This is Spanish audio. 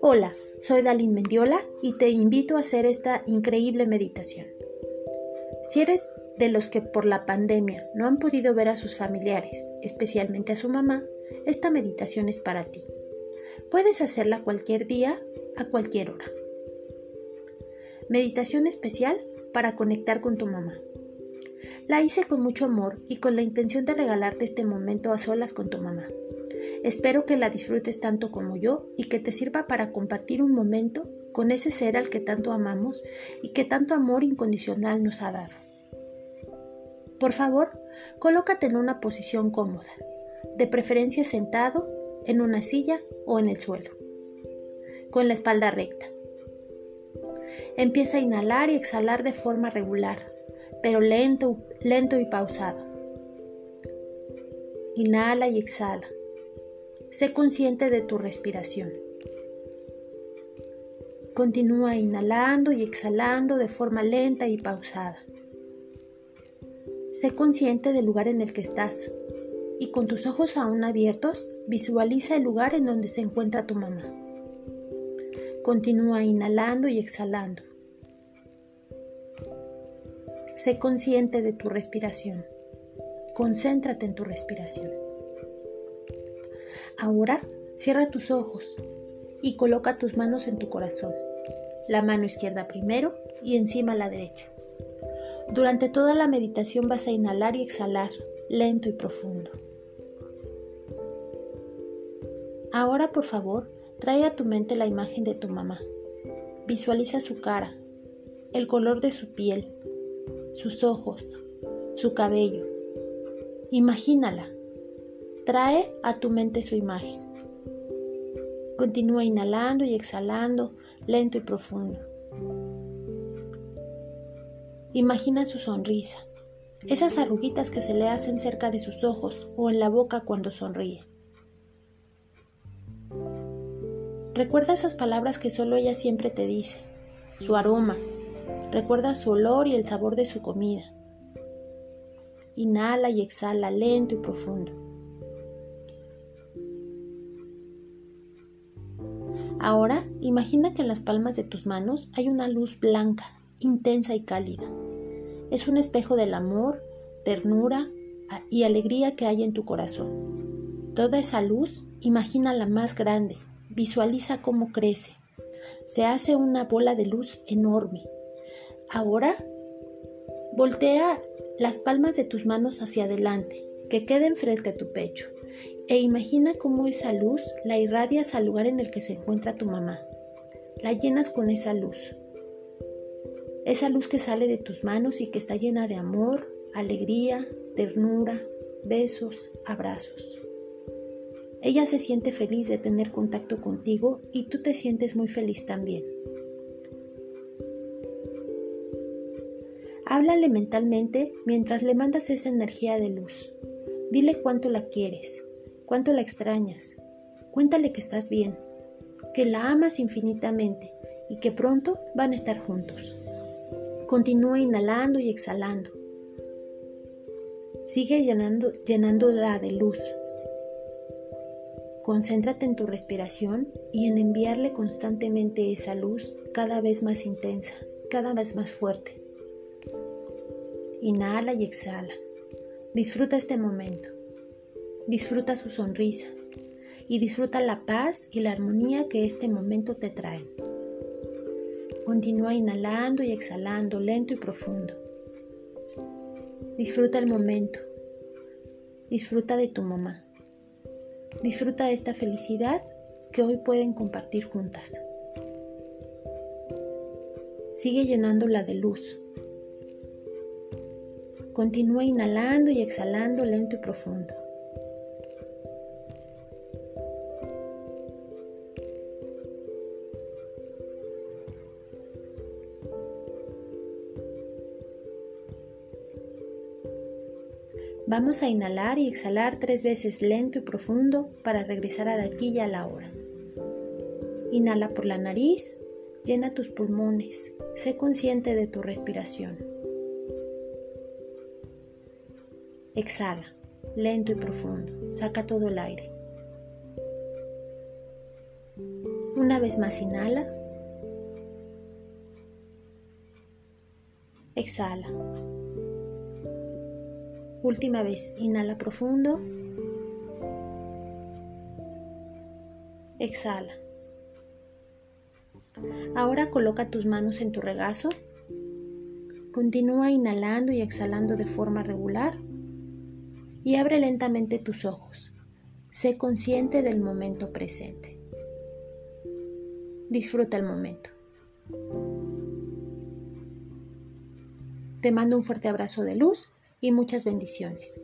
Hola, soy Dalin Mendiola y te invito a hacer esta increíble meditación. Si eres de los que por la pandemia no han podido ver a sus familiares, especialmente a su mamá, esta meditación es para ti. Puedes hacerla cualquier día, a cualquier hora. Meditación especial para conectar con tu mamá. La hice con mucho amor y con la intención de regalarte este momento a solas con tu mamá. Espero que la disfrutes tanto como yo y que te sirva para compartir un momento con ese ser al que tanto amamos y que tanto amor incondicional nos ha dado. Por favor, colócate en una posición cómoda, de preferencia sentado, en una silla o en el suelo, con la espalda recta. Empieza a inhalar y exhalar de forma regular, pero lento, lento y pausado. Inhala y exhala. Sé consciente de tu respiración. Continúa inhalando y exhalando de forma lenta y pausada. Sé consciente del lugar en el que estás y con tus ojos aún abiertos visualiza el lugar en donde se encuentra tu mamá. Continúa inhalando y exhalando. Sé consciente de tu respiración. Concéntrate en tu respiración. Ahora cierra tus ojos y coloca tus manos en tu corazón. La mano izquierda primero y encima la derecha. Durante toda la meditación vas a inhalar y exhalar, lento y profundo. Ahora, por favor, trae a tu mente la imagen de tu mamá. Visualiza su cara, el color de su piel, sus ojos, su cabello. Imagínala Trae a tu mente su imagen. Continúa inhalando y exhalando, lento y profundo. Imagina su sonrisa, esas arruguitas que se le hacen cerca de sus ojos o en la boca cuando sonríe. Recuerda esas palabras que solo ella siempre te dice, su aroma. Recuerda su olor y el sabor de su comida. Inhala y exhala lento y profundo. Ahora imagina que en las palmas de tus manos hay una luz blanca, intensa y cálida. Es un espejo del amor, ternura y alegría que hay en tu corazón. Toda esa luz, imagina la más grande, visualiza cómo crece. Se hace una bola de luz enorme. Ahora, voltea las palmas de tus manos hacia adelante, que queden frente a tu pecho e imagina cómo esa luz la irradias al lugar en el que se encuentra tu mamá. La llenas con esa luz. Esa luz que sale de tus manos y que está llena de amor, alegría, ternura, besos, abrazos. Ella se siente feliz de tener contacto contigo y tú te sientes muy feliz también. Háblale mentalmente mientras le mandas esa energía de luz. Dile cuánto la quieres, cuánto la extrañas. Cuéntale que estás bien, que la amas infinitamente y que pronto van a estar juntos. Continúa inhalando y exhalando. Sigue llenando, llenándola de luz. Concéntrate en tu respiración y en enviarle constantemente esa luz cada vez más intensa, cada vez más fuerte. Inhala y exhala. Disfruta este momento. Disfruta su sonrisa y disfruta la paz y la armonía que este momento te trae. Continúa inhalando y exhalando lento y profundo. Disfruta el momento. Disfruta de tu mamá. Disfruta de esta felicidad que hoy pueden compartir juntas. Sigue llenándola de luz. Continúa inhalando y exhalando lento y profundo. Vamos a inhalar y exhalar tres veces lento y profundo para regresar a la aquí y a la hora. Inhala por la nariz, llena tus pulmones, sé consciente de tu respiración. Exhala, lento y profundo. Saca todo el aire. Una vez más inhala. Exhala. Última vez, inhala profundo. Exhala. Ahora coloca tus manos en tu regazo. Continúa inhalando y exhalando de forma regular y abre lentamente tus ojos. Sé consciente del momento presente. Disfruta el momento. Te mando un fuerte abrazo de luz y muchas bendiciones.